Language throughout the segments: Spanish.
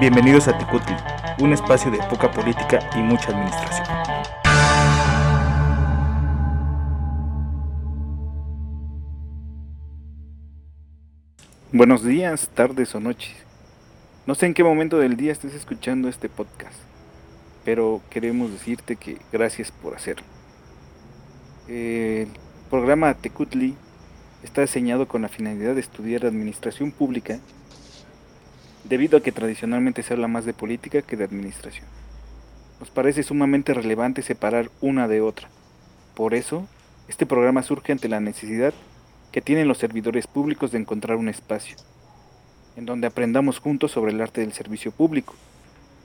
Bienvenidos a Tecutli, un espacio de poca política y mucha administración. Buenos días, tardes o noches. No sé en qué momento del día estés escuchando este podcast, pero queremos decirte que gracias por hacerlo. El programa Tecutli está diseñado con la finalidad de estudiar administración pública debido a que tradicionalmente se habla más de política que de administración. Nos parece sumamente relevante separar una de otra. Por eso, este programa surge ante la necesidad que tienen los servidores públicos de encontrar un espacio, en donde aprendamos juntos sobre el arte del servicio público,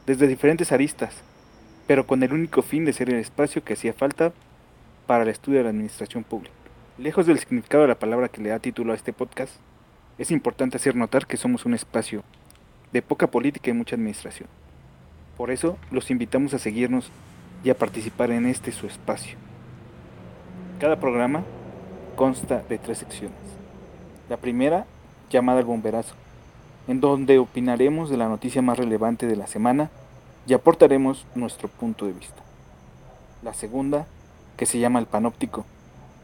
desde diferentes aristas, pero con el único fin de ser el espacio que hacía falta para el estudio de la administración pública. Lejos del significado de la palabra que le da título a este podcast, es importante hacer notar que somos un espacio de poca política y mucha administración. Por eso los invitamos a seguirnos y a participar en este su espacio. Cada programa consta de tres secciones. La primera, llamada El Bomberazo, en donde opinaremos de la noticia más relevante de la semana y aportaremos nuestro punto de vista. La segunda, que se llama El Panóptico,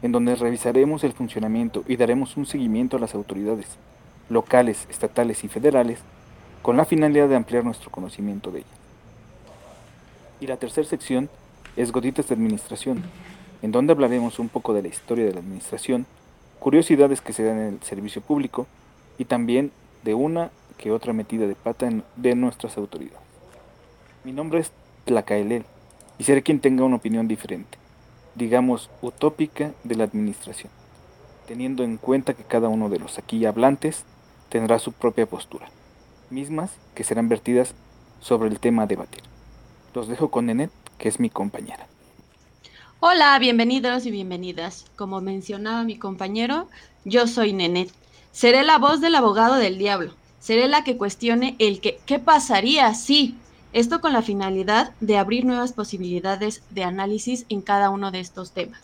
en donde revisaremos el funcionamiento y daremos un seguimiento a las autoridades locales, estatales y federales con la finalidad de ampliar nuestro conocimiento de ella. Y la tercera sección es Goditas de Administración, en donde hablaremos un poco de la historia de la administración, curiosidades que se dan en el servicio público y también de una que otra metida de pata de nuestras autoridades. Mi nombre es Tlacaelel y seré quien tenga una opinión diferente, digamos utópica de la administración, teniendo en cuenta que cada uno de los aquí hablantes tendrá su propia postura mismas que serán vertidas sobre el tema a debatir. Los dejo con Nenet, que es mi compañera. Hola, bienvenidos y bienvenidas. Como mencionaba mi compañero, yo soy Nenet. Seré la voz del abogado del diablo. Seré la que cuestione el que, ¿qué pasaría si? Esto con la finalidad de abrir nuevas posibilidades de análisis en cada uno de estos temas.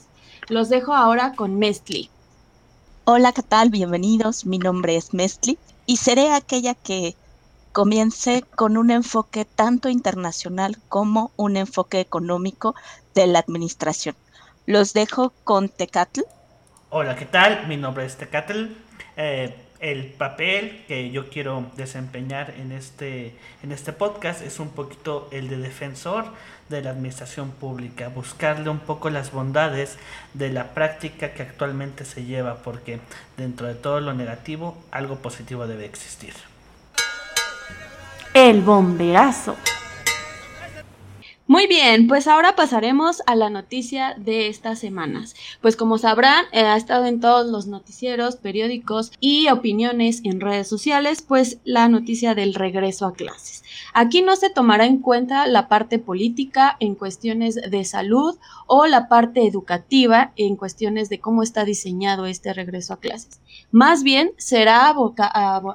Los dejo ahora con Mestli. Hola, ¿qué tal? Bienvenidos. Mi nombre es Mestli y seré aquella que comience con un enfoque tanto internacional como un enfoque económico de la administración. Los dejo con Tecatl. Hola, ¿qué tal? Mi nombre es Tecatl. Eh, el papel que yo quiero desempeñar en este, en este podcast es un poquito el de defensor de la administración pública, buscarle un poco las bondades de la práctica que actualmente se lleva, porque dentro de todo lo negativo, algo positivo debe existir. El bomberazo. Muy bien, pues ahora pasaremos a la noticia de estas semanas. Pues como sabrán, eh, ha estado en todos los noticieros, periódicos y opiniones en redes sociales, pues la noticia del regreso a clases. Aquí no se tomará en cuenta la parte política en cuestiones de salud o la parte educativa en cuestiones de cómo está diseñado este regreso a clases. Más bien será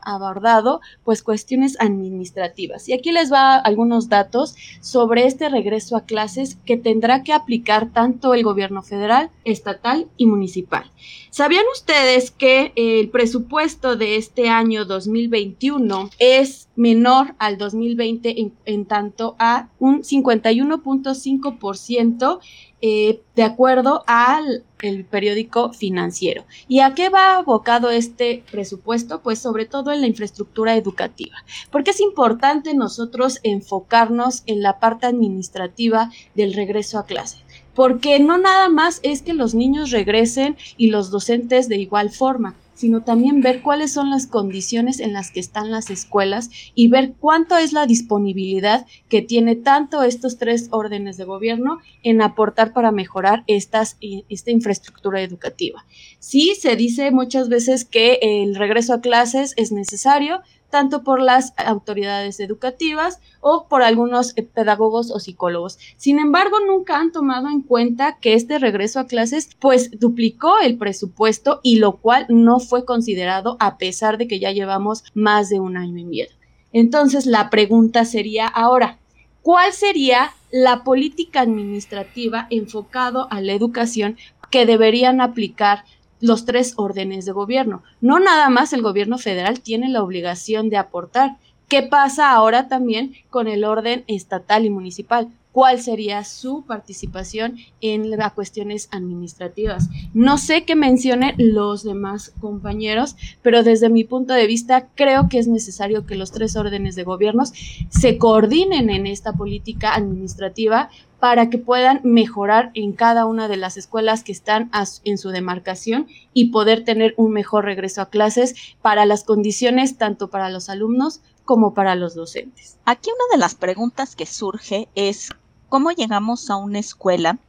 abordado pues cuestiones administrativas. Y aquí les va algunos datos sobre este regreso a clases que tendrá que aplicar tanto el gobierno federal, estatal y municipal. ¿Sabían ustedes que el presupuesto de este año 2021 es menor al 2020 en, en tanto a un 51.5% eh, de acuerdo al el periódico financiero. ¿Y a qué va abocado este presupuesto? Pues sobre todo en la infraestructura educativa, porque es importante nosotros enfocarnos en la parte administrativa del regreso a clase porque no nada más es que los niños regresen y los docentes de igual forma, sino también ver cuáles son las condiciones en las que están las escuelas y ver cuánto es la disponibilidad que tiene tanto estos tres órdenes de gobierno en aportar para mejorar estas, esta infraestructura educativa. Sí, se dice muchas veces que el regreso a clases es necesario, tanto por las autoridades educativas o por algunos eh, pedagogos o psicólogos. Sin embargo, nunca han tomado en cuenta que este regreso a clases pues duplicó el presupuesto y lo cual no fue considerado a pesar de que ya llevamos más de un año y medio. Entonces, la pregunta sería ahora, ¿cuál sería la política administrativa enfocado a la educación que deberían aplicar los tres órdenes de gobierno. No nada más el gobierno federal tiene la obligación de aportar. ¿Qué pasa ahora también con el orden estatal y municipal? cuál sería su participación en las cuestiones administrativas. No sé qué mencionen los demás compañeros, pero desde mi punto de vista creo que es necesario que los tres órdenes de gobiernos se coordinen en esta política administrativa para que puedan mejorar en cada una de las escuelas que están en su demarcación y poder tener un mejor regreso a clases para las condiciones tanto para los alumnos como para los docentes. Aquí una de las preguntas que surge es ¿Cómo llegamos a una escuela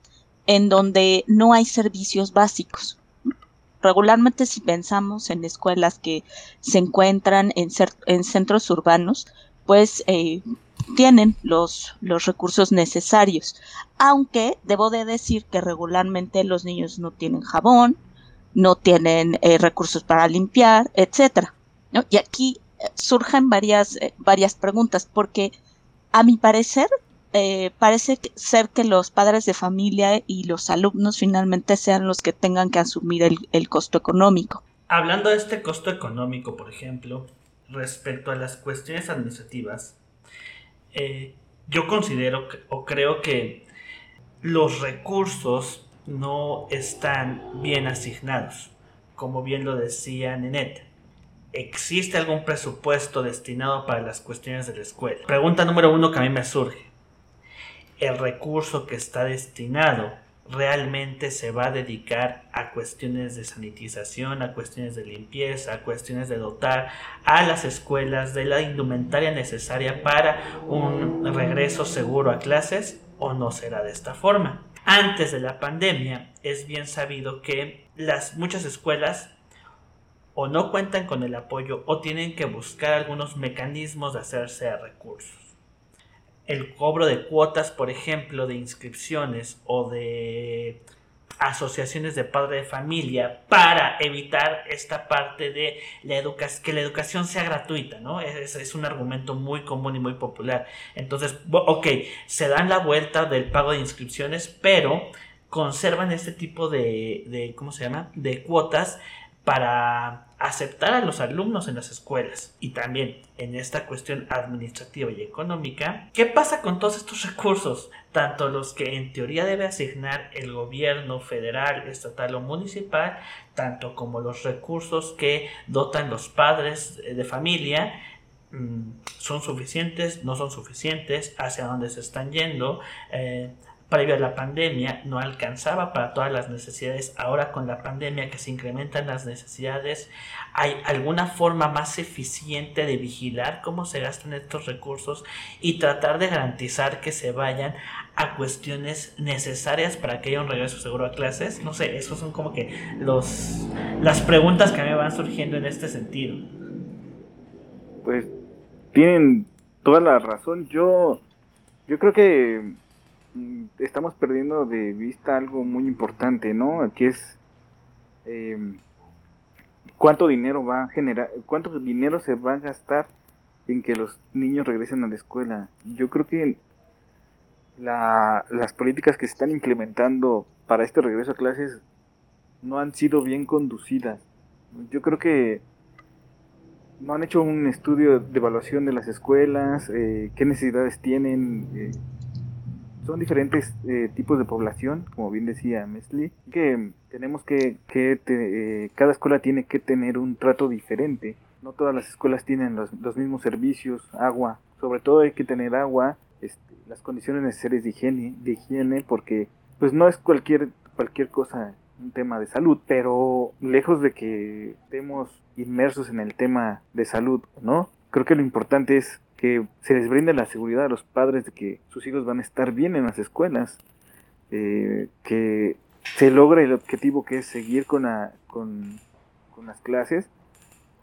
en donde no hay servicios básicos? Regularmente si pensamos en escuelas que se encuentran en, centros urbanos, pues eh, tienen los, los recursos necesarios. Aunque debo de decir que regularmente los niños no tienen jabón, no tienen eh, recursos para limpiar, etcétera. Y aquí eh, surgen varias, varias preguntas, porque a mi parecer eh, parece ser que los padres de familia y los alumnos finalmente sean los que tengan que asumir el, costo económico. Hablando de este costo económico, por ejemplo, respecto a las cuestiones administrativas, eh, yo considero o creo que los recursos no están bien asignados, como bien lo decía Nenet. ¿Existe algún presupuesto destinado para las cuestiones de la escuela? Pregunta número uno que a mí me surge el recurso que está destinado realmente se va a dedicar a cuestiones de sanitización, a cuestiones de limpieza, a cuestiones de dotar a las escuelas de la indumentaria necesaria para un regreso seguro a clases o no será de esta forma. Antes de la pandemia es bien sabido que las muchas escuelas o no cuentan con el apoyo o tienen que buscar algunos mecanismos de hacerse a recursos el cobro de cuotas, por ejemplo, de inscripciones o de asociaciones de padre de familia para evitar esta parte de la que la educación sea gratuita, ¿no? Es, es, un argumento muy común y muy popular. Entonces, ok, se dan la vuelta del pago de inscripciones, pero conservan este tipo de, de ¿cómo se llama? De cuotas para aceptar a los alumnos en las escuelas y también en esta cuestión administrativa y económica, ¿qué pasa con todos estos recursos? Tanto los que en teoría debe asignar el gobierno federal, estatal o municipal, tanto como los recursos que dotan los padres de familia, mm, son suficientes, no son suficientes, hacia dónde se están yendo, eh, previo a la pandemia no alcanzaba para todas las necesidades. Ahora con la pandemia que se incrementan las necesidades, ¿hay alguna forma más eficiente de vigilar cómo se gastan estos recursos y tratar de garantizar que se vayan a cuestiones necesarias para que haya un regreso seguro a clases? No sé, esos son como que los las preguntas que me van surgiendo en este sentido. Pues tienen toda la razón. Yo yo creo que estamos perdiendo de vista algo muy importante, ¿no? Aquí es em, cuánto dinero va a generar, cuánto dinero se va a gastar en que los niños regresen a la escuela. Yo creo que la, las políticas que se están implementando para este regreso a clases no han sido bien conducidas. Yo creo que no han hecho un estudio de evaluación de las escuelas, eh, qué necesidades tienen. Eh, son diferentes eh, tipos de población, como bien decía Mesli, que tenemos que, que eh, cada escuela tiene que tener un trato diferente. No todas las escuelas tienen los, los mismos servicios, agua, sobre todo hay que tener agua, este, las condiciones necesarias de higiene, de higiene, porque pues no es cualquier cualquier cosa un tema de salud, pero lejos de que estemos inmersos en el tema de salud, ¿no? Creo que lo importante es que se les brinde la seguridad a los padres de que sus hijos van a estar bien en las escuelas, eh, que se logre el objetivo que es seguir con, con, las clases,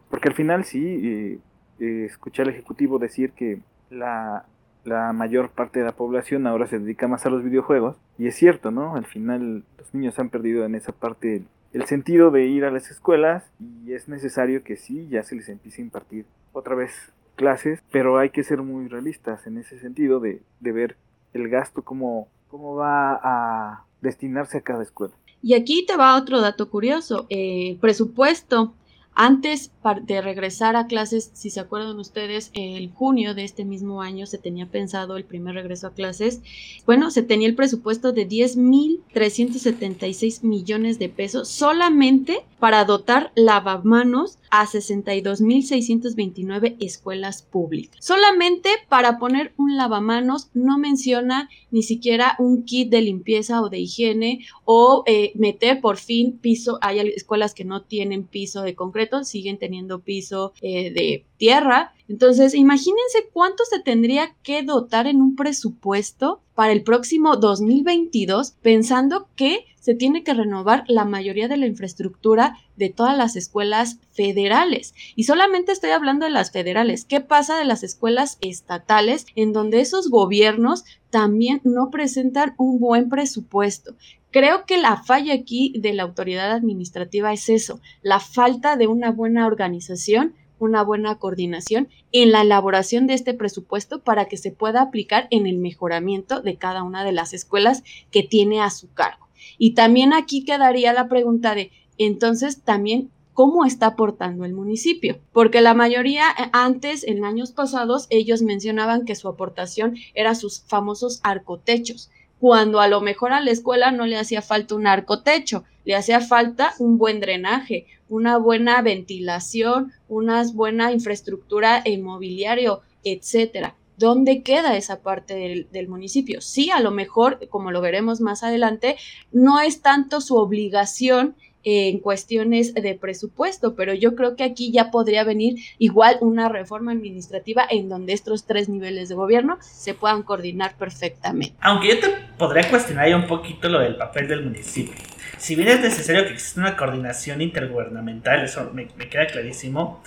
porque al final sí, eh, eh, escuché al Ejecutivo decir que la, la mayor parte de la población ahora se dedica más a los videojuegos, y es cierto, ¿no? Al final los niños han perdido en esa parte el sentido de ir a las escuelas y es necesario que sí, ya se les empiece a impartir otra vez clases, pero hay que ser muy realistas en ese sentido de, ver el gasto, cómo, cómo va a destinarse a cada escuela. Y aquí te va otro dato curioso, eh, presupuesto Antes de regresar a clases, si se acuerdan ustedes, el junio de este mismo año se tenía pensado el primer regreso a clases. Bueno, se tenía el presupuesto de 10.376 millones de pesos solamente para dotar lavamanos a 62.629 escuelas públicas. Solamente para poner un lavamanos no menciona ni siquiera un kit de limpieza o de higiene o eh, meter por fin piso. Hay escuelas que no tienen piso de concreto, siguen teniendo piso eh, de tierra. Entonces, imagínense cuánto se tendría que dotar en un presupuesto para el próximo 2022, pensando que se tiene que renovar la mayoría de la infraestructura de todas las escuelas federales. Y solamente estoy hablando de las federales. ¿Qué pasa de las escuelas estatales en donde esos gobiernos también no presentan un buen presupuesto? Creo que la falla aquí de la autoridad administrativa es eso, la falta de una buena organización una buena coordinación en la elaboración de este presupuesto para que se pueda aplicar en el mejoramiento de cada una de las escuelas que tiene a su cargo. Y también aquí quedaría la pregunta de, entonces, también, ¿cómo está aportando el municipio? Porque la mayoría eh, antes, en años pasados, ellos mencionaban que su aportación era sus famosos arcotechos cuando a lo mejor a la escuela no le hacía falta un arcotecho, le hacía falta un buen drenaje, una buena ventilación, una buena infraestructura inmobiliario, etcétera. ¿Dónde queda esa parte del, municipio? Sí, a lo mejor, como lo veremos más adelante, no es tanto su obligación en cuestiones de presupuesto, pero yo creo que aquí ya podría venir igual una reforma administrativa en donde estos tres niveles de gobierno se puedan coordinar perfectamente. Aunque yo te podría cuestionar ya un poquito lo del papel del municipio. Si bien es necesario que exista una coordinación intergubernamental, eso me, queda clarísimo,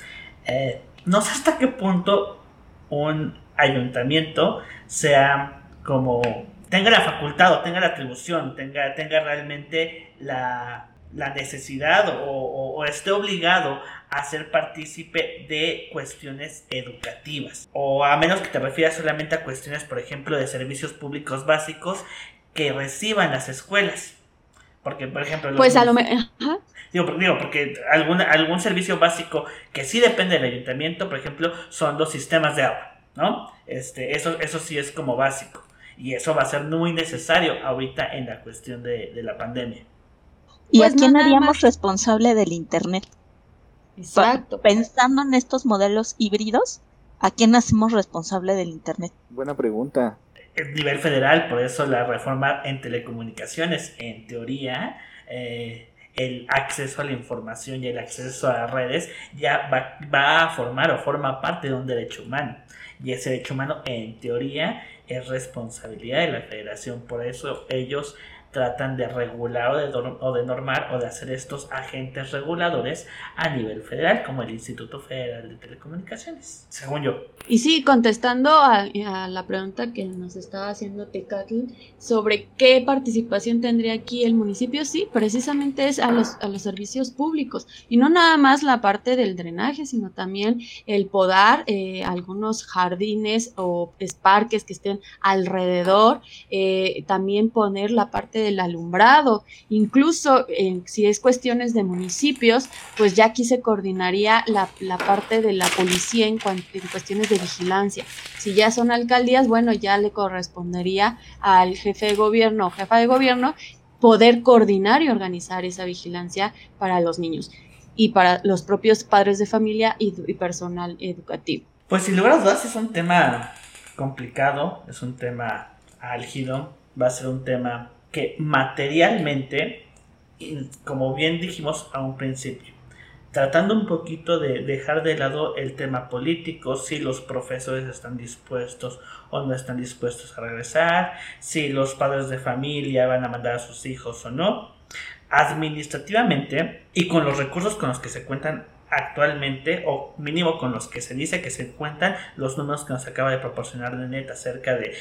eh, no sé hasta qué punto un ayuntamiento sea como tenga la facultad o tenga la atribución, tenga, tenga realmente la la necesidad o, esté obligado a ser partícipe de cuestiones educativas. O a menos que te refieras solamente a cuestiones, por ejemplo, de servicios públicos básicos que reciban las escuelas. Porque, por ejemplo... Pues a lo mejor... Digo, digo, porque algún, algún servicio básico que sí depende del ayuntamiento, por ejemplo, son los sistemas de agua, ¿no? Este, eso, eso sí es como básico. Y eso va a ser muy necesario ahorita en la cuestión de la pandemia. ¿Y a pues quién haríamos responsable del Internet? Exacto. Pensando en estos modelos híbridos, ¿a quién hacemos responsable del Internet? Buena pregunta. El nivel federal, por eso la reforma en telecomunicaciones, en teoría, eh, el acceso a la información y el acceso a redes ya va, va, a formar o forma parte de un derecho humano. Y ese derecho humano, en teoría, es responsabilidad de la federación. Por eso ellos tratan de regular o de, o de normar o de hacer estos agentes reguladores a nivel federal, como el Instituto Federal de Telecomunicaciones, según yo. Y sí, contestando a, la pregunta que nos estaba haciendo Tecatl sobre qué participación tendría aquí el municipio, sí, precisamente es a los, a los servicios públicos y no nada más la parte del drenaje, sino también el podar eh, algunos jardines o parques que estén alrededor, eh, también poner la parte del alumbrado, incluso si es cuestiones de municipios, pues ya aquí se coordinaría la, parte de la policía en, en cuestiones de vigilancia. Si ya son alcaldías, bueno, ya le correspondería al jefe de gobierno o jefa de gobierno poder coordinar y organizar esa vigilancia para los niños y para los propios padres de familia y, y personal educativo. Pues sin lugar a dudas es un tema complicado, es un tema álgido, va a ser un tema que materialmente, como bien dijimos a un principio, tratando un poquito de dejar de lado el tema político, si los profesores están dispuestos o no están dispuestos a regresar, si los padres de familia van a mandar a sus hijos o no, administrativamente y con los recursos con los que se cuentan actualmente o mínimo con los que se dice que se cuentan los números que nos acaba de proporcionar Nenet acerca de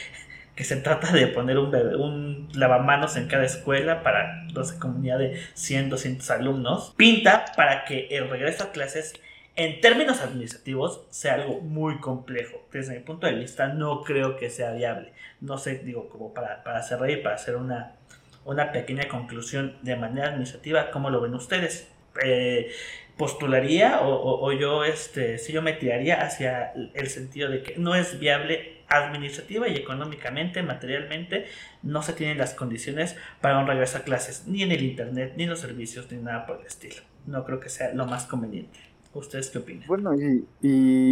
que se trata de poner un, un lavamanos en cada escuela para, no sé, comunidad de 100, 200 alumnos, pinta para que el regreso a clases en términos administrativos sea algo muy complejo. Desde mi punto de vista no creo que sea viable. No sé, digo, como para, para cerrar y para hacer una, una pequeña conclusión de manera administrativa, ¿cómo lo ven ustedes? Eh, postularía o, yo este si yo me tiraría hacia el sentido de que no es viable administrativa y económicamente, materialmente, no se tienen las condiciones para un regreso a clases, ni en el internet, ni en los servicios, ni nada por el estilo. No creo que sea lo más conveniente. ¿Ustedes qué opinan? Bueno, y,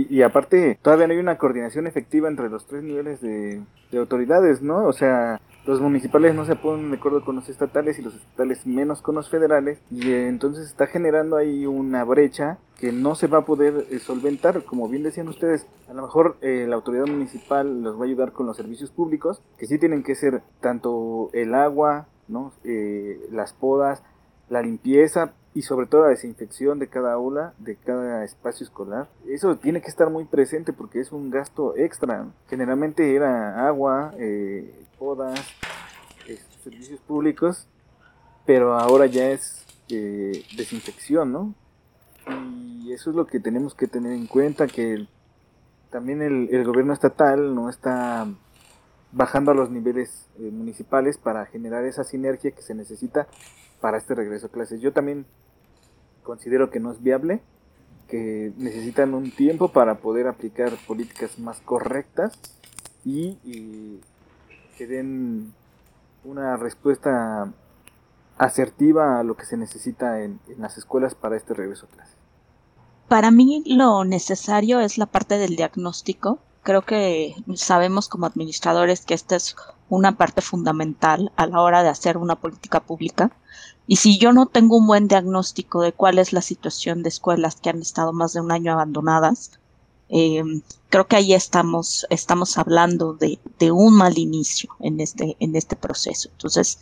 y, aparte, todavía no hay una coordinación efectiva entre los tres niveles de, de autoridades, ¿no? O sea, los municipales no se ponen de acuerdo con los estatales y los estatales menos con los federales y eh, entonces está generando ahí una brecha que no se va a poder eh, solventar, como bien decían ustedes, a lo mejor eh, la autoridad municipal los va a ayudar con los servicios públicos, que sí tienen que ser tanto el agua, ¿no? las podas, la limpieza, y sobre todo la desinfección de cada aula, de cada espacio escolar. Eso tiene que estar muy presente porque es un gasto extra. Generalmente era agua, eh, podas, servicios públicos, pero ahora ya es eh, desinfección, ¿no? Y eso es lo que tenemos que tener en cuenta, que también el, gobierno estatal no está bajando a los niveles eh, municipales para generar esa sinergia que se necesita para este regreso a clases. Yo también considero que no es viable, que necesitan un tiempo para poder aplicar políticas más correctas y, que den una respuesta asertiva a lo que se necesita en, las escuelas para este regreso a clases. Para mí lo necesario es la parte del diagnóstico. Creo que sabemos como administradores que esta es una parte fundamental a la hora de hacer una política pública. Y si yo no tengo un buen diagnóstico de cuál es la situación de escuelas que han estado más de un año abandonadas, eh, creo que ahí estamos, estamos hablando de, de, un mal inicio en este, en este proceso. Entonces,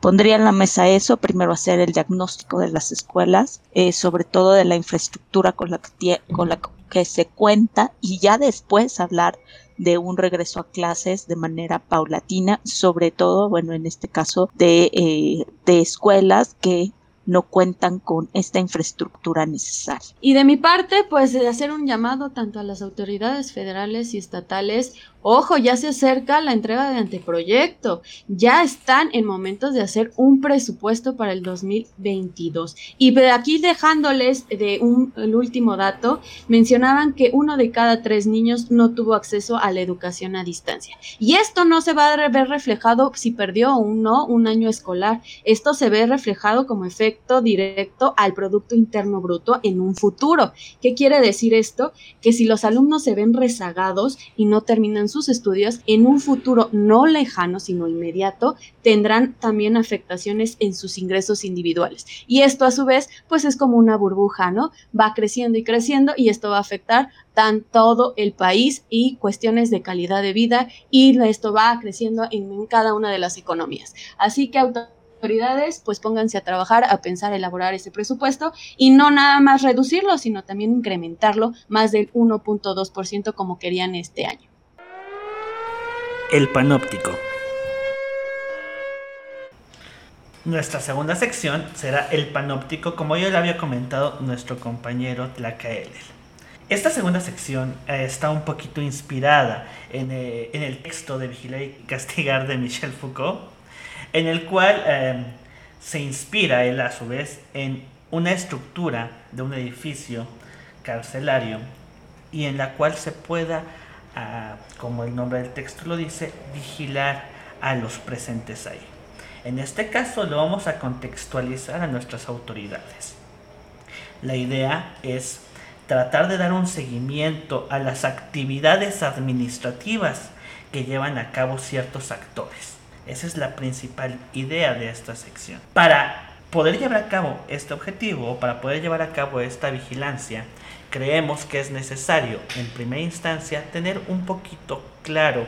pondría en la mesa eso, primero hacer el diagnóstico de las escuelas, eh, sobre todo de la infraestructura con la, que, con la que se cuenta y ya después hablar de un regreso a clases de manera paulatina, sobre todo, bueno, en este caso de, eh, de escuelas que no cuentan con esta infraestructura necesaria. Y de mi parte, pues de hacer un llamado tanto a las autoridades federales y estatales Ojo, ya se acerca la entrega de anteproyecto. Ya están en momentos de hacer un presupuesto para el 2022. Y de aquí dejándoles de un el último dato, mencionaban que uno de cada tres niños no tuvo acceso a la educación a distancia. Y esto no se va a ver reflejado si perdió o no un año escolar. Esto se ve reflejado como efecto directo al Producto Interno Bruto en un futuro. ¿Qué quiere decir esto? Que si los alumnos se ven rezagados y no terminan sus estudios, en un futuro no lejano, sino inmediato, tendrán también afectaciones en sus ingresos individuales. Y esto a su vez, pues es como una burbuja, ¿no? Va creciendo y creciendo y esto va a afectar tan todo el país y cuestiones de calidad de vida y esto va creciendo en, en cada una de las economías. Así que autoridades, pues pónganse a trabajar, a pensar, elaborar ese presupuesto y no nada más reducirlo, sino también incrementarlo más del 1.2% como querían este año. El panóptico. Nuestra segunda sección será el panóptico, como ya le había comentado nuestro compañero Tlacaelel. Esta segunda sección eh, está un poquito inspirada eh, en, el texto de Vigilar y Castigar de Michel Foucault, en el cual eh, se inspira él a su vez en una estructura de un edificio carcelario y en la cual se pueda como el nombre del texto lo dice, vigilar a los presentes ahí. En este caso lo vamos a contextualizar a nuestras autoridades. La idea es tratar de dar un seguimiento a las actividades administrativas que llevan a cabo ciertos actores. Esa es la principal idea de esta sección. Para poder llevar a cabo este objetivo, para poder llevar a cabo esta vigilancia, creemos que es necesario en primera instancia tener un poquito claro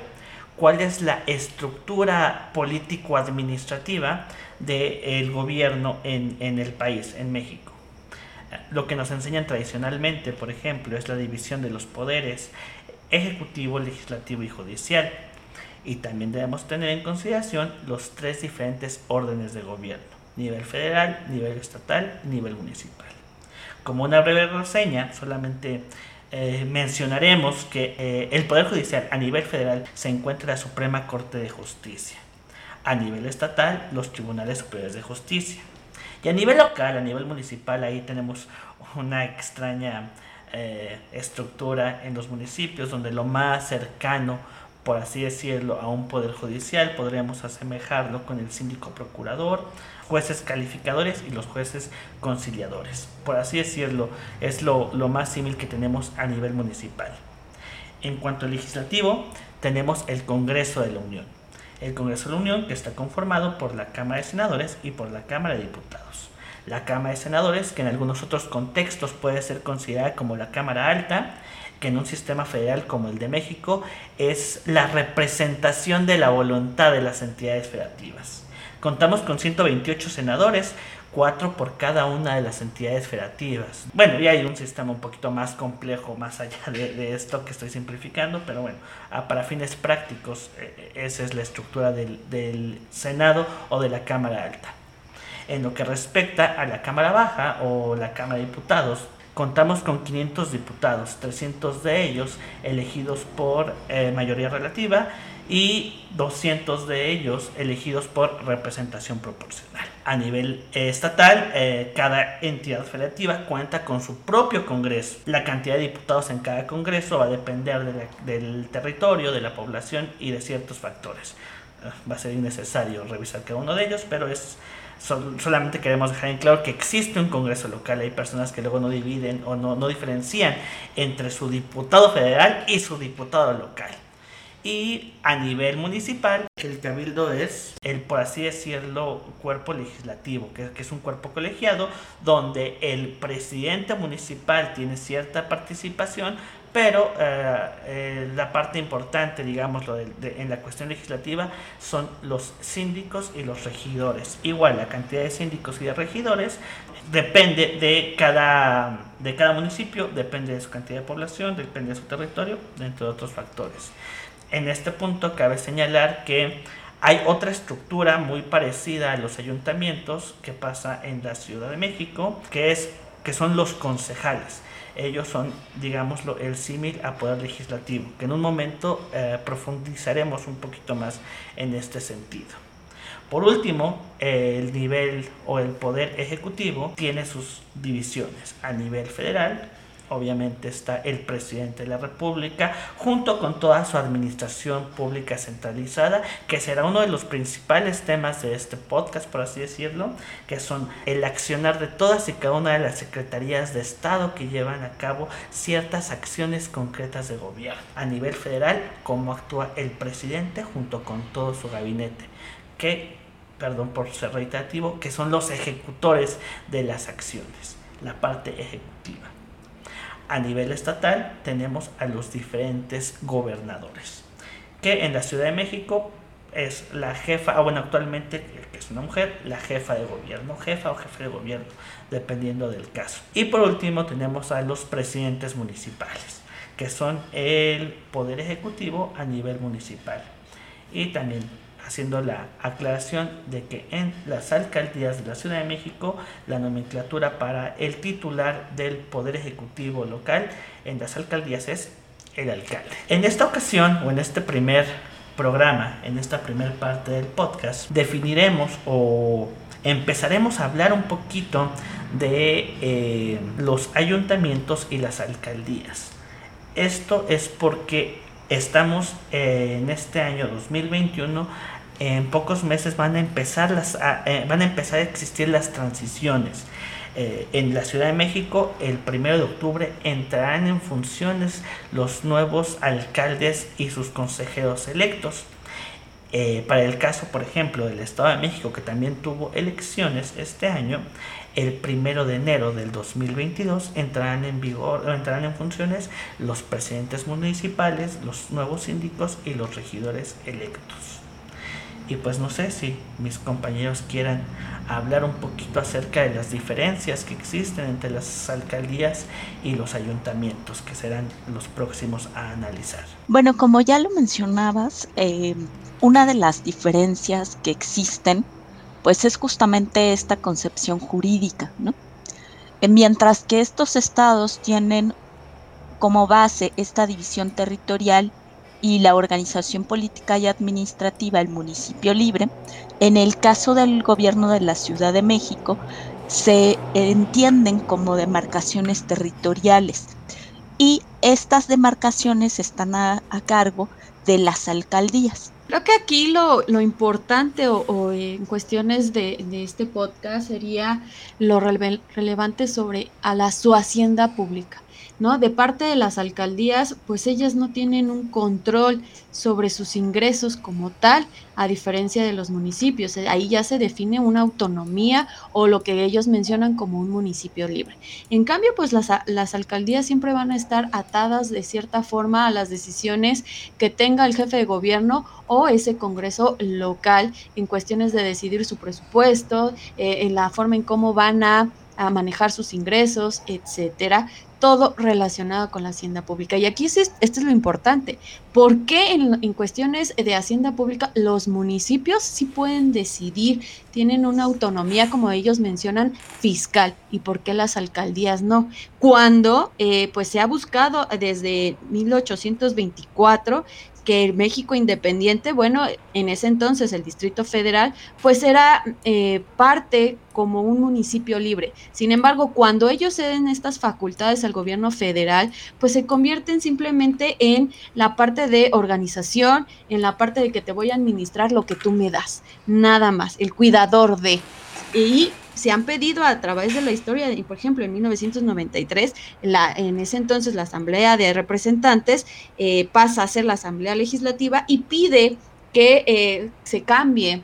cuál es la estructura político-administrativa del gobierno en, en el país, en México. Lo que nos enseñan tradicionalmente, por ejemplo, es la división de los poderes ejecutivo, legislativo y judicial. Y también debemos tener en consideración los tres diferentes órdenes de gobierno, nivel federal, nivel estatal, nivel municipal. Como una breve reseña, solamente eh, mencionaremos que eh, el Poder Judicial a nivel federal se encuentra en la Suprema Corte de Justicia. A nivel estatal, los Tribunales Superiores de Justicia. Y a nivel local, a nivel municipal, ahí tenemos una extraña eh, estructura en los municipios donde lo más cercano, por así decirlo, a un poder judicial podríamos asemejarlo con el síndico procurador, jueces calificadores y los jueces conciliadores. Por así decirlo, es lo, lo más similar que tenemos a nivel municipal. En cuanto al legislativo, tenemos el Congreso de la Unión. El Congreso de la Unión que está conformado por la Cámara de Senadores y por la Cámara de Diputados. La Cámara de Senadores, que en algunos otros contextos puede ser considerada como la Cámara Alta, que en un sistema federal como el de México es la representación de la voluntad de las entidades federativas. Contamos con 128 senadores, 4 por cada una de las entidades federativas. Bueno, ya hay un sistema un poquito más complejo más allá de, esto que estoy simplificando, pero bueno, ah, para fines prácticos eh, esa es la estructura del, del Senado o de la Cámara Alta. En lo que respecta a la Cámara Baja o la Cámara de Diputados, contamos con 500 diputados, 300 de ellos elegidos por eh, mayoría relativa y 200 de ellos elegidos por representación proporcional. A nivel eh, estatal, eh, cada entidad federativa cuenta con su propio Congreso. La cantidad de diputados en cada Congreso va a depender del territorio, de la población y de ciertos factores. va a ser innecesario revisar cada uno de ellos, pero es solamente queremos dejar en claro que existe un Congreso local. Hay personas que luego no dividen o no, no diferencian entre su diputado federal y su diputado local. Y a nivel municipal, el cabildo es el, por así decirlo, cuerpo legislativo, que, que, es un cuerpo colegiado donde el presidente municipal tiene cierta participación, pero eh, eh, la parte importante, digamos, en la cuestión legislativa son los síndicos y los regidores. Igual, la cantidad de síndicos y de regidores depende de cada, de cada municipio, depende de su cantidad de población, depende de su territorio, entre otros factores. En este punto cabe señalar que hay otra estructura muy parecida a los ayuntamientos que pasa en la Ciudad de México, que, es, que son los concejales ellos son, digámoslo, el símil a poder legislativo, que en un momento eh, profundizaremos un poquito más en este sentido. Por último, el nivel o el poder ejecutivo tiene sus divisiones a nivel federal, obviamente está el presidente de la República, junto con toda su administración pública centralizada, que será uno de los principales temas de este podcast, por así decirlo, que son el accionar de todas y cada una de las secretarías de Estado que llevan a cabo ciertas acciones concretas de gobierno. A nivel federal, cómo actúa el presidente junto con todo su gabinete, que, perdón por ser reiterativo, que son los ejecutores de las acciones, la parte ejecutiva a nivel estatal tenemos a los diferentes gobernadores, que en la Ciudad de México es la jefa, ah, bueno, actualmente que es una mujer, la jefa de gobierno, jefa o jefe de gobierno, dependiendo del caso. Y por último tenemos a los presidentes municipales, que son el poder ejecutivo a nivel municipal. Y también haciendo la aclaración de que en las alcaldías de la Ciudad de México la nomenclatura para el titular del Poder Ejecutivo local en las alcaldías es el alcalde. En esta ocasión o en este primer programa, en esta primera parte del podcast, definiremos o empezaremos a hablar un poquito de eh, los ayuntamientos y las alcaldías. Esto es porque estamos en este año 2021 en pocos meses van a empezar las eh, van a empezar a existir las transiciones eh, en la Ciudad de México el primero de octubre entrarán en funciones los nuevos alcaldes y sus consejeros electos para el caso por ejemplo del Estado de México que también tuvo elecciones este año el primero de enero del 2022 entrarán en vigor entrarán en funciones los presidentes municipales, los nuevos síndicos y los regidores electos. Y pues no sé si mis compañeros quieran hablar un poquito acerca de las diferencias que existen entre las alcaldías y los ayuntamientos, que serán los próximos a analizar. Bueno, como ya lo mencionabas, eh, una de las diferencias que existen pues es justamente esta concepción jurídica, ¿no? Eh, mientras que estos estados tienen como base esta división territorial y la organización política y administrativa el municipio libre, en el caso del gobierno de la Ciudad de México, se entienden como demarcaciones territoriales y estas demarcaciones están a, cargo de las alcaldías. Creo que aquí lo, lo importante o, en cuestiones de, de, este podcast sería lo relevante sobre a la, su hacienda pública. ¿No? De parte de las alcaldías, pues ellas no tienen un control sobre sus ingresos como tal, a diferencia de los municipios. Eh, ahí ya se define una autonomía o lo que ellos mencionan como un municipio libre. En cambio, pues las, alcaldías siempre van a estar atadas de cierta forma a las decisiones que tenga el jefe de gobierno o ese Congreso local en cuestiones de decidir su presupuesto, eh, en la forma en cómo van a a manejar sus ingresos, etcétera, todo relacionado con la hacienda pública. Y aquí esto es lo importante. ¿Por qué en, cuestiones de hacienda pública los municipios sí pueden decidir, tienen una autonomía, como ellos mencionan, fiscal? ¿Y por qué las alcaldías no? Cuando eh, pues se ha buscado desde 1824 que México independiente, bueno, en ese entonces el Distrito Federal, pues era eh, parte como un municipio libre. Sin embargo, cuando ellos ceden estas facultades al gobierno federal, pues se convierten simplemente en la parte de organización, en la parte de que te voy a administrar lo que tú me das, nada más, el cuidador de. Y se han pedido a través de la historia, por ejemplo, en 1993, la, en ese entonces la Asamblea de Representantes eh, pasa a ser la Asamblea Legislativa y pide que eh, se cambie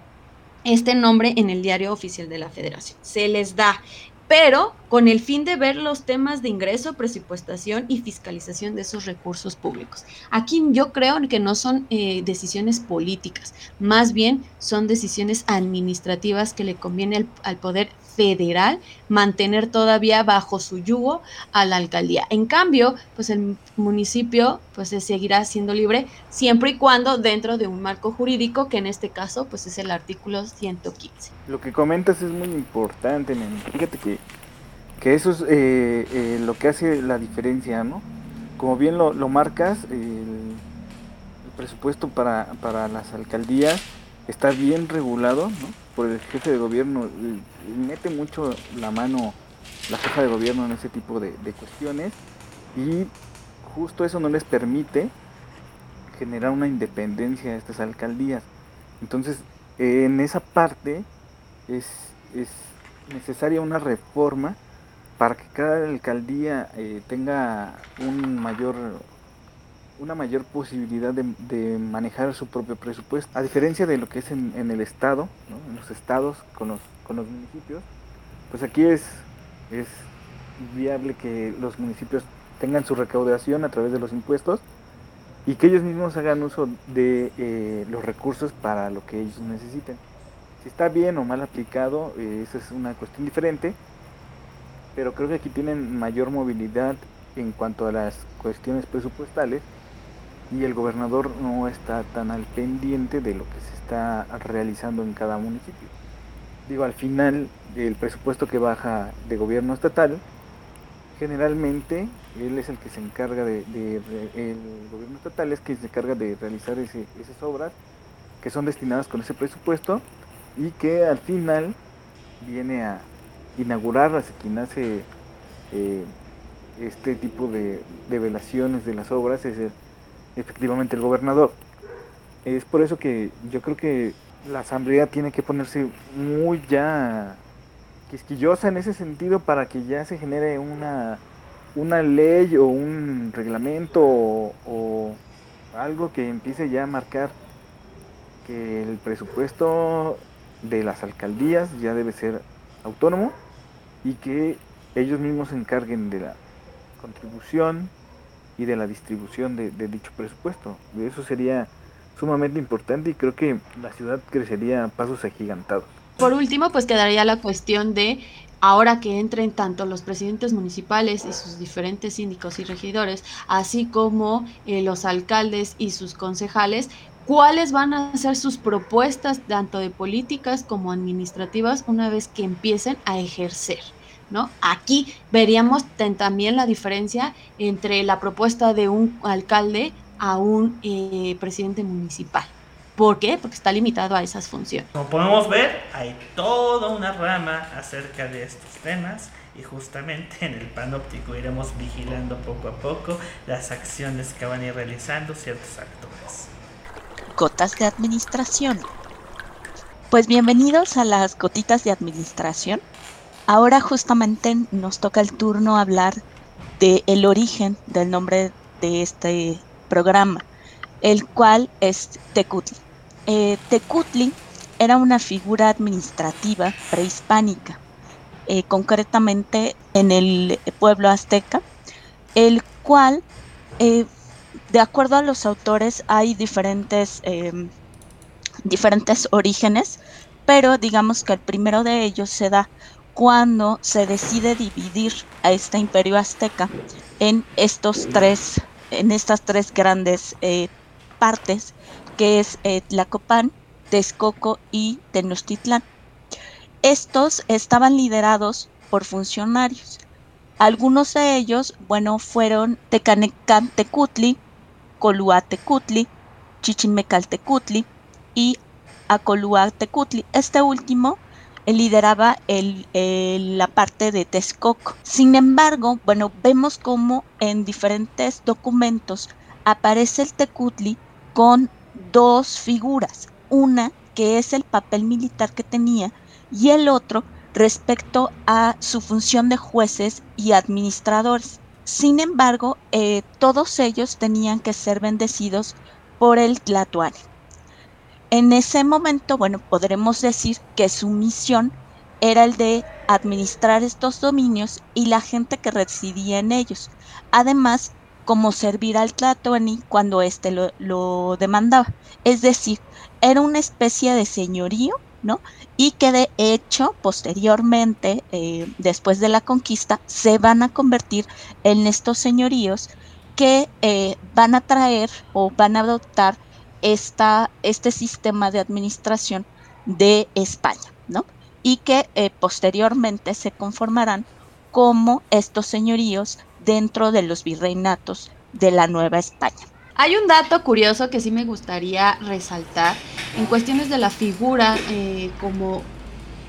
este nombre en el diario oficial de la Federación. Se les da pero con el fin de ver los temas de ingreso, presupuestación y fiscalización de esos recursos públicos. Aquí yo creo que no son eh, decisiones políticas, más bien son decisiones administrativas que le conviene al, poder federal mantener todavía bajo su yugo a la alcaldía. En cambio, pues el municipio pues se seguirá siendo libre siempre y cuando dentro de un marco jurídico que en este caso pues es el artículo 115. Lo que comentas es muy importante, fíjate que que eso es eh, eh, lo que hace la diferencia, ¿no? Como bien lo, marcas, el, presupuesto para, para, las alcaldías está bien regulado, ¿no? Por el jefe de gobierno, mete mucho la mano la jefa de gobierno en ese tipo de, cuestiones y justo eso no les permite generar una independencia a estas alcaldías. Entonces, en esa parte es, es necesaria una reforma para que cada alcaldía eh, tenga un mayor una mayor posibilidad de, manejar su propio presupuesto. A diferencia de lo que es en, el estado, en los estados con los, con los municipios, pues aquí es, es viable que los municipios tengan su recaudación a través de los impuestos y que ellos mismos hagan uso de eh, los recursos para lo que ellos necesiten. Si está bien o mal aplicado, eh, esa es una cuestión diferente, pero creo que aquí tienen mayor movilidad en cuanto a las cuestiones presupuestales y el gobernador no está tan al pendiente de lo que se está realizando en cada municipio. Digo, al final el presupuesto que baja de gobierno estatal, generalmente él es el que se encarga de, el gobierno estatal es quien se encarga de realizar ese, esas obras que son destinadas con ese presupuesto y que al final viene a, inaugurarlas quien hace eh, este tipo de, de, velaciones de las obras es efectivamente el gobernador. Es por eso que yo creo que la asamblea tiene que ponerse muy ya quisquillosa en ese sentido para que ya se genere una, una ley o un reglamento o, o algo que empiece ya a marcar que el presupuesto de las alcaldías ya debe ser autónomo y que ellos mismos se encarguen de la contribución y de la distribución de, dicho presupuesto. Eso sería sumamente importante y creo que la ciudad crecería a pasos agigantados. Por último, pues quedaría la cuestión de ahora que entren tanto los presidentes municipales y sus diferentes síndicos y regidores, así como eh, los alcaldes y sus concejales, cuáles van a ser sus propuestas tanto de políticas como administrativas una vez que empiecen a ejercer. ¿No? Aquí veríamos también la diferencia entre la propuesta de un alcalde a un eh, presidente municipal. ¿Por qué? Porque está limitado a esas funciones. Como podemos ver, hay toda una rama acerca de estos temas y justamente en el panóptico iremos vigilando poco a poco las acciones que van a ir realizando ciertos actores. Gotas de administración. Pues bienvenidos a las gotitas de administración. Ahora justamente nos toca el turno hablar de origen del nombre de este programa, el cual es Tecutli. Eh, Tecutli era una figura administrativa prehispánica, eh, concretamente en el pueblo azteca, el cual, eh, de acuerdo a los autores, hay diferentes, em, diferentes orígenes, pero digamos que el primero de ellos se da cuando se decide dividir a este imperio azteca en estos tres, en estas tres grandes partes que es eh, Tlacopan, Texcoco y Tenochtitlán. Estos estaban liderados por funcionarios. Algunos de ellos, bueno, fueron Tecanecantecutli, Coluatecutli, Chichimecaltecutli y Acoluatecutli. Este último eh, lideraba el, la parte de Texcoco. Sin embargo, bueno, vemos como en diferentes documentos aparece el Tecutli con dos figuras, una que es el papel militar que tenía y el otro respecto a su función de jueces y administradores. Sin embargo, eh, todos ellos tenían que ser bendecidos por el Tlatoani. En ese momento, bueno, podremos decir que su misión era el de administrar estos dominios y la gente que residía en ellos. Además, como servir al Tlatoani cuando éste lo, demandaba. Es decir, era una especie de señorío, ¿no? Y que de hecho, posteriormente, eh, después de la conquista, se van a convertir en estos señoríos que eh, van a traer o van a adoptar esta, este sistema de administración de España, ¿no? Y que eh, posteriormente se conformarán como estos señoríos dentro de los virreinatos de la Nueva España. Hay un dato curioso que sí me gustaría resaltar en cuestiones de la figura eh, como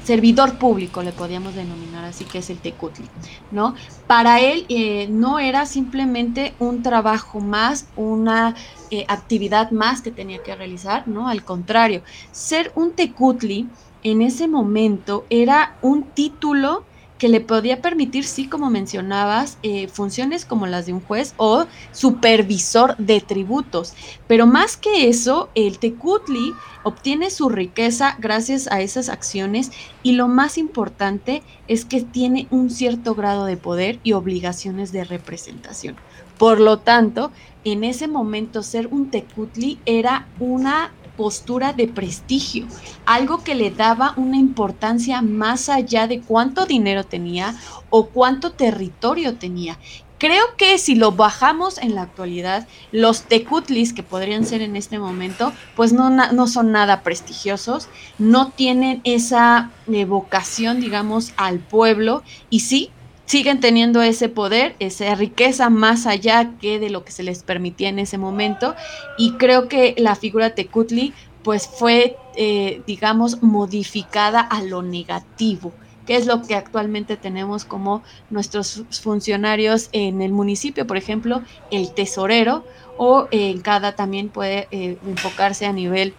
servidor público, le podíamos denominar así, que es el Tecutli, ¿no? Para él eh, no era simplemente un trabajo más, una eh, actividad más que tenía que realizar, ¿no? Al contrario, ser un Tecutli en ese momento era un título que le podía permitir, sí, como mencionabas, eh, funciones como las de un juez o supervisor de tributos. Pero más que eso, el Tecutli obtiene su riqueza gracias a esas acciones y lo más importante es que tiene un cierto grado de poder y obligaciones de representación. Por lo tanto, en ese momento ser un Tecutli era una postura de prestigio, algo que le daba una importancia más allá de cuánto dinero tenía o cuánto territorio tenía. Creo que si lo bajamos en la actualidad, los tecutlis que podrían ser en este momento, pues no, no son nada prestigiosos, no tienen esa vocación, digamos, al pueblo y sí, siguen teniendo ese poder, esa riqueza más allá que de lo que se les permitía en ese momento. Y creo que la figura Tecutli pues fue, eh, digamos, modificada a lo negativo que es lo que actualmente tenemos como nuestros funcionarios en el municipio, por ejemplo, el tesorero, o en cada también puede eh, enfocarse a nivel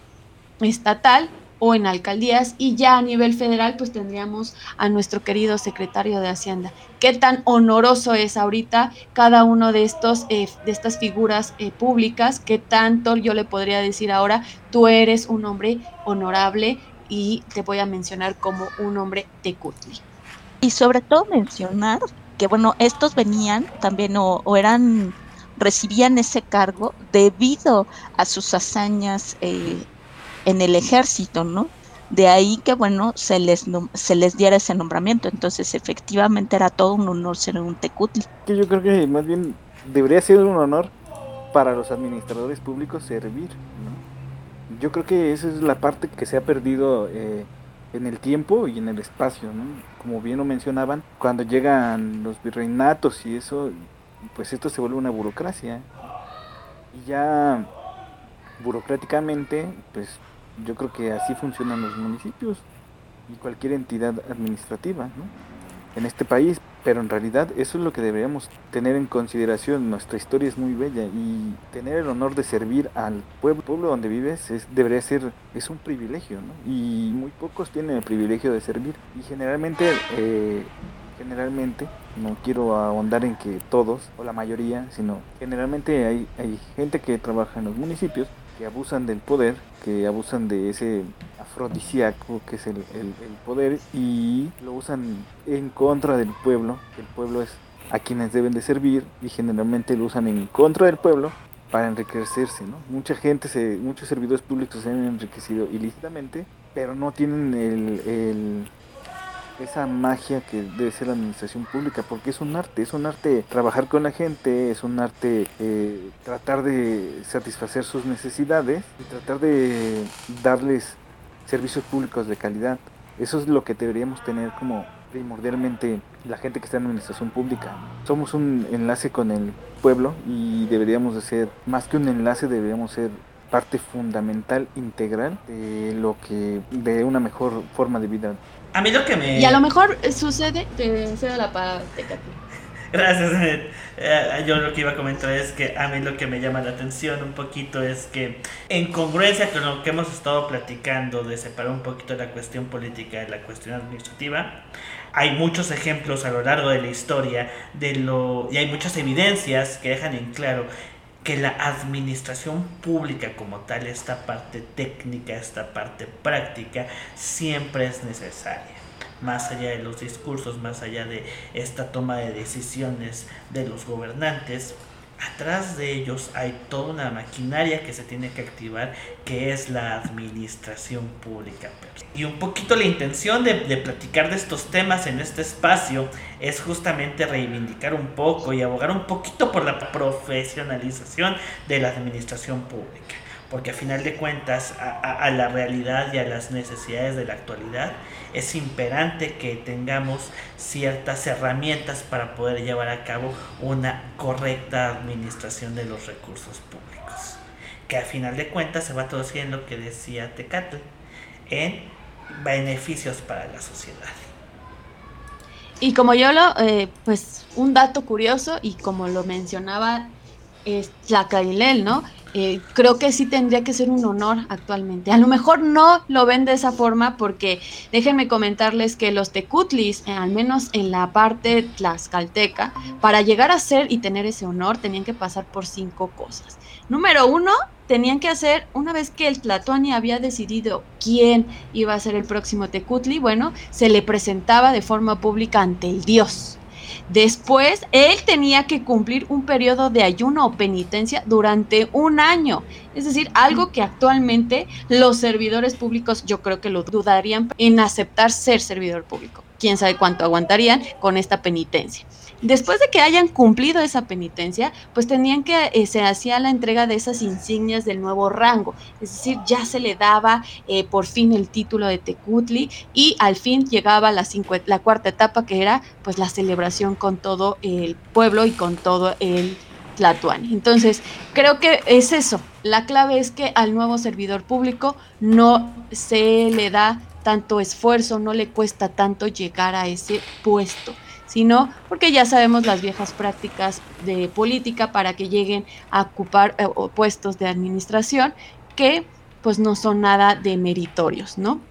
estatal, o en alcaldías y ya a nivel federal pues tendríamos a nuestro querido secretario de Hacienda. Qué tan honoroso es ahorita cada uno de estos eh, de estas figuras eh, públicas, qué tanto yo le podría decir ahora, tú eres un hombre honorable y te voy a mencionar como un hombre de Cutli. Y sobre todo mencionar que bueno, estos venían también o, eran recibían ese cargo debido a sus hazañas eh, en el ejército, ¿no? De ahí que, bueno, se les, se les diera ese nombramiento. Entonces, efectivamente, era todo un honor ser un tecutli. Yo creo que más bien debería ser un honor para los administradores públicos servir. Yo creo que esa es la parte que se ha perdido eh, en el tiempo y en el espacio, ¿no? Como bien lo mencionaban, cuando llegan los virreinatos y eso, pues esto se vuelve una burocracia. Y ya burocráticamente, pues yo creo que así funcionan los municipios y cualquier entidad administrativa en este país, pero en realidad eso es lo que deberíamos tener en consideración. Nuestra historia es muy bella y tener el honor de servir al pueblo, donde vives es, debería ser, es un privilegio. Y muy pocos tienen el privilegio de servir. Y generalmente, eh, generalmente, no quiero ahondar en que todos o la mayoría, sino generalmente hay, hay gente que trabaja en los municipios que abusan del poder, que abusan de ese afrodisíaco que es el, el, poder y lo usan en contra del pueblo, el pueblo es a quienes deben de servir y generalmente lo usan en contra del pueblo para enriquecerse, ¿no? Mucha gente, se, muchos servidores públicos se han enriquecido ilícitamente, pero no tienen el, el esa magia que debe ser la administración pública, porque es un arte, es un arte trabajar con la gente, es un arte eh, tratar de satisfacer sus necesidades y tratar de darles servicios públicos de calidad. Eso es lo que deberíamos tener como primordialmente la gente que está en administración pública. Somos un enlace con el pueblo y deberíamos de ser, más que un enlace, deberíamos ser parte fundamental, integral de lo que, de una mejor forma de vida a mí lo que me... Y a lo mejor sucede, te cedo la palabra, Gracias. Eh, yo lo que iba a comentar es que a mí lo que me llama la atención un poquito es que en congruencia con lo que hemos estado platicando de separar un poquito la cuestión política de la cuestión administrativa, hay muchos ejemplos a lo largo de la historia de lo y hay muchas evidencias que dejan en claro que la administración pública como tal, esta parte técnica, esta parte práctica, siempre es necesaria. Más allá de los discursos, más allá de esta toma de decisiones de los gobernantes, atrás de ellos hay toda una maquinaria que se tiene que activar, que es la administración pública. Y un poquito la intención de, platicar de estos temas en este espacio es justamente reivindicar un poco y abogar un poquito por la profesionalización de la administración pública. Porque a final de cuentas, a, la realidad y a las necesidades de la actualidad, es imperante que tengamos ciertas herramientas para poder llevar a cabo una correcta administración de los recursos públicos. Que a final de cuentas se va traducir en lo que decía Tecatl, en beneficios para la sociedad. Y como yo lo, eh, pues un dato curioso y como lo mencionaba es la Carilel, ¿no? Eh, creo que sí tendría que ser un honor actualmente. A lo mejor no lo ven de esa forma porque déjenme comentarles que los tecutlis, eh, al menos en la parte tlaxcalteca, para llegar a ser y tener ese honor tenían que pasar por cinco cosas. Número uno, tenían que hacer, una vez que el Tlatuani había decidido quién iba a ser el próximo tecutli, bueno, se le presentaba de forma pública ante el dios Después, él tenía que cumplir un periodo de ayuno o penitencia durante un año. Es decir, algo que actualmente los servidores públicos yo creo que lo dudarían en aceptar ser servidor público. Quién sabe cuánto aguantarían con esta penitencia. Después de que hayan cumplido esa penitencia, pues tenían que, eh, se hacía la entrega de esas insignias del nuevo rango, es decir, ya se le daba eh, por fin el título de Tecutli y al fin llegaba la, la cuarta etapa que era pues la celebración con todo el pueblo y con todo el Tlatuani. Entonces, creo que es eso, la clave es que al nuevo servidor público no se le da tanto esfuerzo, no le cuesta tanto llegar a ese puesto sino porque ya sabemos las viejas prácticas de política para que lleguen a ocupar eh, puestos de administración que pues no son nada de meritorios, ¿no?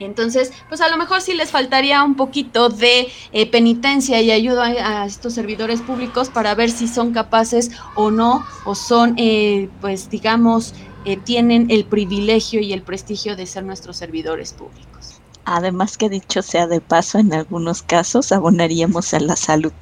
Entonces, pues a lo mejor sí les faltaría un poquito de eh, penitencia y ayuda a, estos servidores públicos para ver si son capaces o no, o son, eh, pues digamos, tienen el privilegio y el prestigio de ser nuestros servidores públicos. Además que dicho sea de paso, en algunos casos abonaríamos a la salud.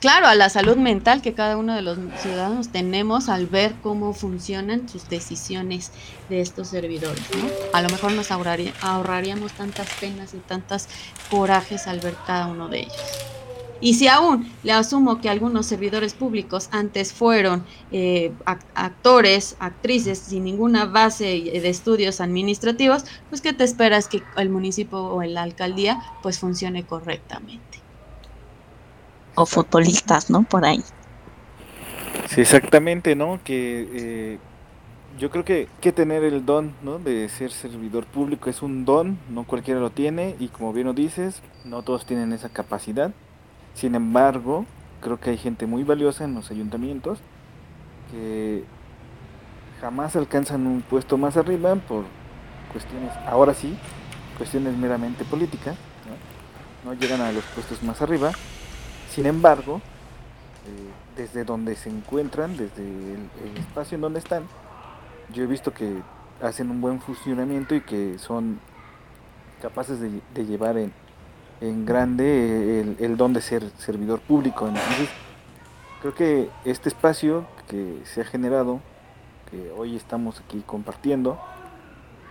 Claro, a la salud mental que cada uno de los ciudadanos tenemos al ver cómo funcionan sus decisiones de estos servidores. ¿no? A lo mejor nos ahorraríamos tantas penas y tantas corajes al ver cada uno de ellos. Y si aún le asumo que algunos servidores públicos antes fueron eh, actores, actrices sin ninguna base de estudios administrativos, pues ¿qué te esperas que el municipio o la alcaldía pues funcione correctamente? O futbolistas, ¿no? Por ahí. Sí, exactamente, ¿no? Que eh, yo creo que que tener el don, ¿no? De ser servidor público es un don, no cualquiera lo tiene y como bien lo dices, no todos tienen esa capacidad. Sin embargo, creo que hay gente muy valiosa en los ayuntamientos que jamás alcanzan un puesto más arriba por cuestiones, ahora sí, cuestiones meramente políticas, no, llegan a los puestos más arriba. Sin embargo, eh, desde donde se encuentran, desde el, espacio en donde están, yo he visto que hacen un buen funcionamiento y que son capaces de, llevar en, en grande el, el, don de ser servidor público. Entonces, creo que este espacio que se ha generado, que hoy estamos aquí compartiendo,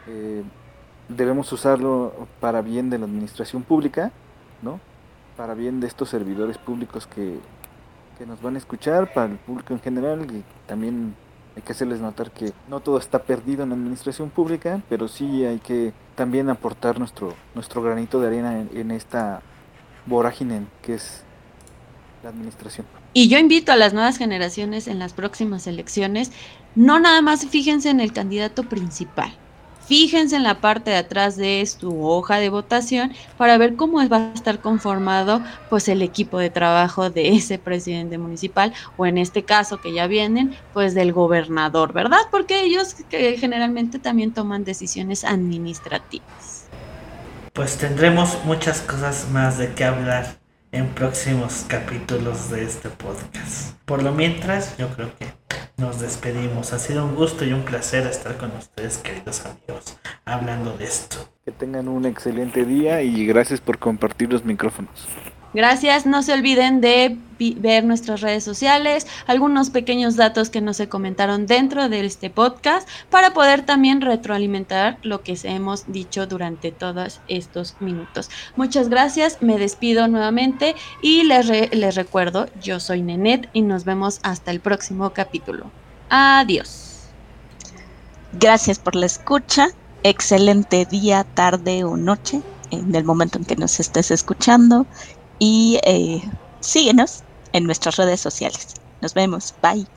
eh, debemos usarlo para bien de la administración pública, ¿no? Para bien de estos servidores públicos que, que nos van a escuchar, para el público en general, y también hay que hacerles notar que no todo está perdido en la administración pública, pero sí hay que también aportar nuestro, nuestro granito de arena en, esta vorágine que es la administración. Y yo invito a las nuevas generaciones en las próximas elecciones, no nada más fíjense en el candidato principal, Fíjense en la parte de atrás de su hoja de votación para ver cómo va a estar conformado pues el equipo de trabajo de ese presidente municipal o en este caso que ya vienen pues del gobernador, ¿verdad? Porque ellos que generalmente también toman decisiones administrativas. Pues tendremos muchas cosas más de qué hablar en próximos capítulos de este podcast. Por lo mientras, yo creo que nos despedimos. Ha sido un gusto y un placer estar con ustedes, queridos amigos, hablando de esto. Que tengan un excelente día y gracias por compartir los micrófonos. Gracias, no se olviden de ver nuestras redes sociales, algunos pequeños datos que no se comentaron dentro de este podcast para poder también retroalimentar lo que hemos dicho durante todos estos minutos. Muchas gracias, me despido nuevamente y les, les recuerdo, yo soy Nenet y nos vemos hasta el próximo capítulo. Adiós. Gracias por la escucha, excelente día, tarde o noche en el momento en que nos estés escuchando y eh, síguenos en nuestras redes sociales. Nos vemos. Bye.